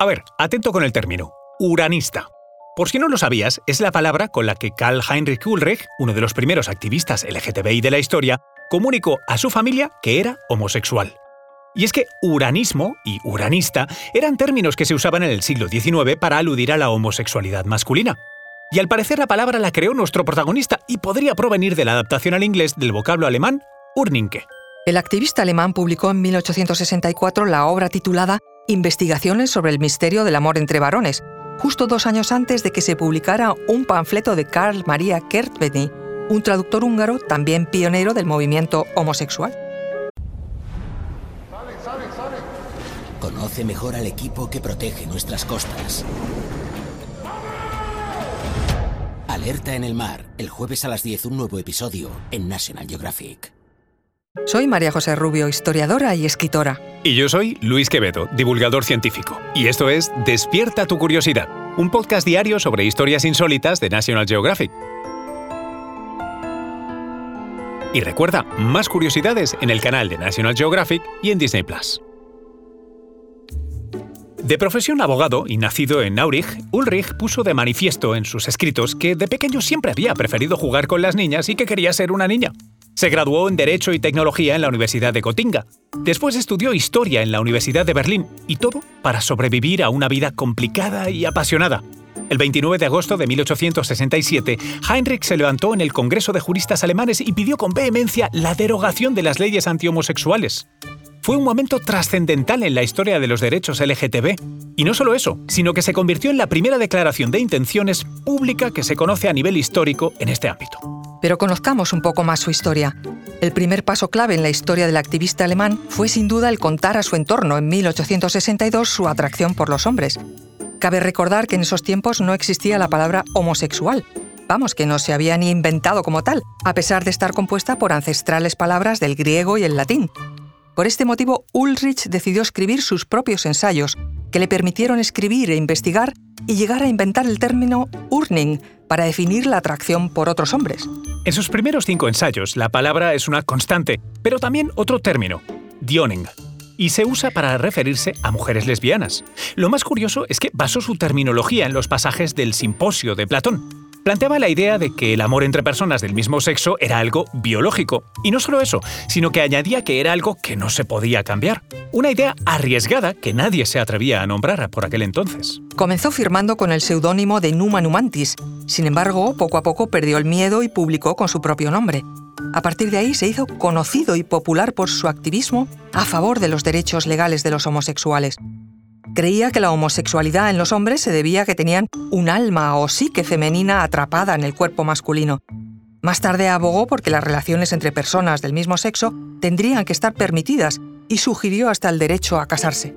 A ver, atento con el término. Uranista. Por si no lo sabías, es la palabra con la que Karl Heinrich Ulrich, uno de los primeros activistas LGTBI de la historia, comunicó a su familia que era homosexual. Y es que uranismo y uranista eran términos que se usaban en el siglo XIX para aludir a la homosexualidad masculina. Y al parecer la palabra la creó nuestro protagonista y podría provenir de la adaptación al inglés del vocablo alemán Urninke. El activista alemán publicó en 1864 la obra titulada Investigaciones sobre el misterio del amor entre varones, justo dos años antes de que se publicara un panfleto de Karl Maria Kertveny, un traductor húngaro también pionero del movimiento homosexual. Conoce mejor al equipo que protege nuestras costas. Alerta en el mar, el jueves a las 10 un nuevo episodio en National Geographic. Soy María José Rubio, historiadora y escritora. Y yo soy Luis Quevedo, divulgador científico. Y esto es Despierta tu curiosidad, un podcast diario sobre historias insólitas de National Geographic. Y recuerda, más curiosidades en el canal de National Geographic y en Disney Plus. De profesión abogado y nacido en Aurich, Ulrich puso de manifiesto en sus escritos que de pequeño siempre había preferido jugar con las niñas y que quería ser una niña. Se graduó en Derecho y Tecnología en la Universidad de Gotinga. Después estudió Historia en la Universidad de Berlín y todo para sobrevivir a una vida complicada y apasionada. El 29 de agosto de 1867, Heinrich se levantó en el Congreso de Juristas Alemanes y pidió con vehemencia la derogación de las leyes antihomosexuales. Fue un momento trascendental en la historia de los derechos LGTB. Y no solo eso, sino que se convirtió en la primera declaración de intenciones pública que se conoce a nivel histórico en este ámbito. Pero conozcamos un poco más su historia. El primer paso clave en la historia del activista alemán fue sin duda el contar a su entorno en 1862 su atracción por los hombres. Cabe recordar que en esos tiempos no existía la palabra homosexual. Vamos, que no se había ni inventado como tal, a pesar de estar compuesta por ancestrales palabras del griego y el latín. Por este motivo, Ulrich decidió escribir sus propios ensayos, que le permitieron escribir e investigar y llegar a inventar el término Urning para definir la atracción por otros hombres. En sus primeros cinco ensayos, la palabra es una constante, pero también otro término, Dioning, y se usa para referirse a mujeres lesbianas. Lo más curioso es que basó su terminología en los pasajes del Simposio de Platón, planteaba la idea de que el amor entre personas del mismo sexo era algo biológico. Y no solo eso, sino que añadía que era algo que no se podía cambiar. Una idea arriesgada que nadie se atrevía a nombrar por aquel entonces. Comenzó firmando con el seudónimo de Numa Numantis. Sin embargo, poco a poco perdió el miedo y publicó con su propio nombre. A partir de ahí se hizo conocido y popular por su activismo a favor de los derechos legales de los homosexuales. Creía que la homosexualidad en los hombres se debía a que tenían un alma o psique femenina atrapada en el cuerpo masculino. Más tarde abogó porque las relaciones entre personas del mismo sexo tendrían que estar permitidas y sugirió hasta el derecho a casarse.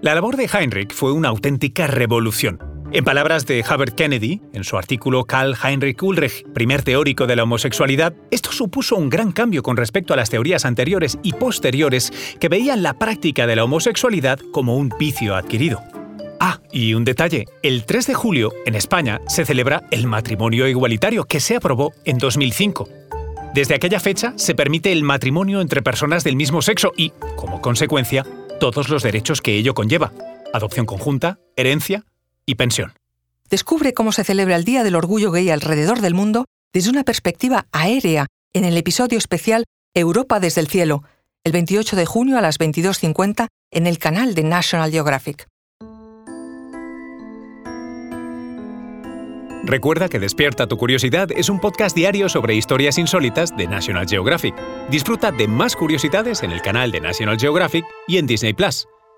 La labor de Heinrich fue una auténtica revolución. En palabras de Hubert Kennedy, en su artículo Karl Heinrich Ulrich, primer teórico de la homosexualidad, esto supuso un gran cambio con respecto a las teorías anteriores y posteriores que veían la práctica de la homosexualidad como un vicio adquirido. Ah, y un detalle, el 3 de julio, en España, se celebra el matrimonio igualitario que se aprobó en 2005. Desde aquella fecha se permite el matrimonio entre personas del mismo sexo y, como consecuencia, todos los derechos que ello conlleva. Adopción conjunta, herencia, y pensión. Descubre cómo se celebra el Día del Orgullo Gay alrededor del mundo desde una perspectiva aérea en el episodio especial Europa desde el cielo, el 28 de junio a las 22.50 en el canal de National Geographic. Recuerda que Despierta tu Curiosidad es un podcast diario sobre historias insólitas de National Geographic. Disfruta de más curiosidades en el canal de National Geographic y en Disney Plus.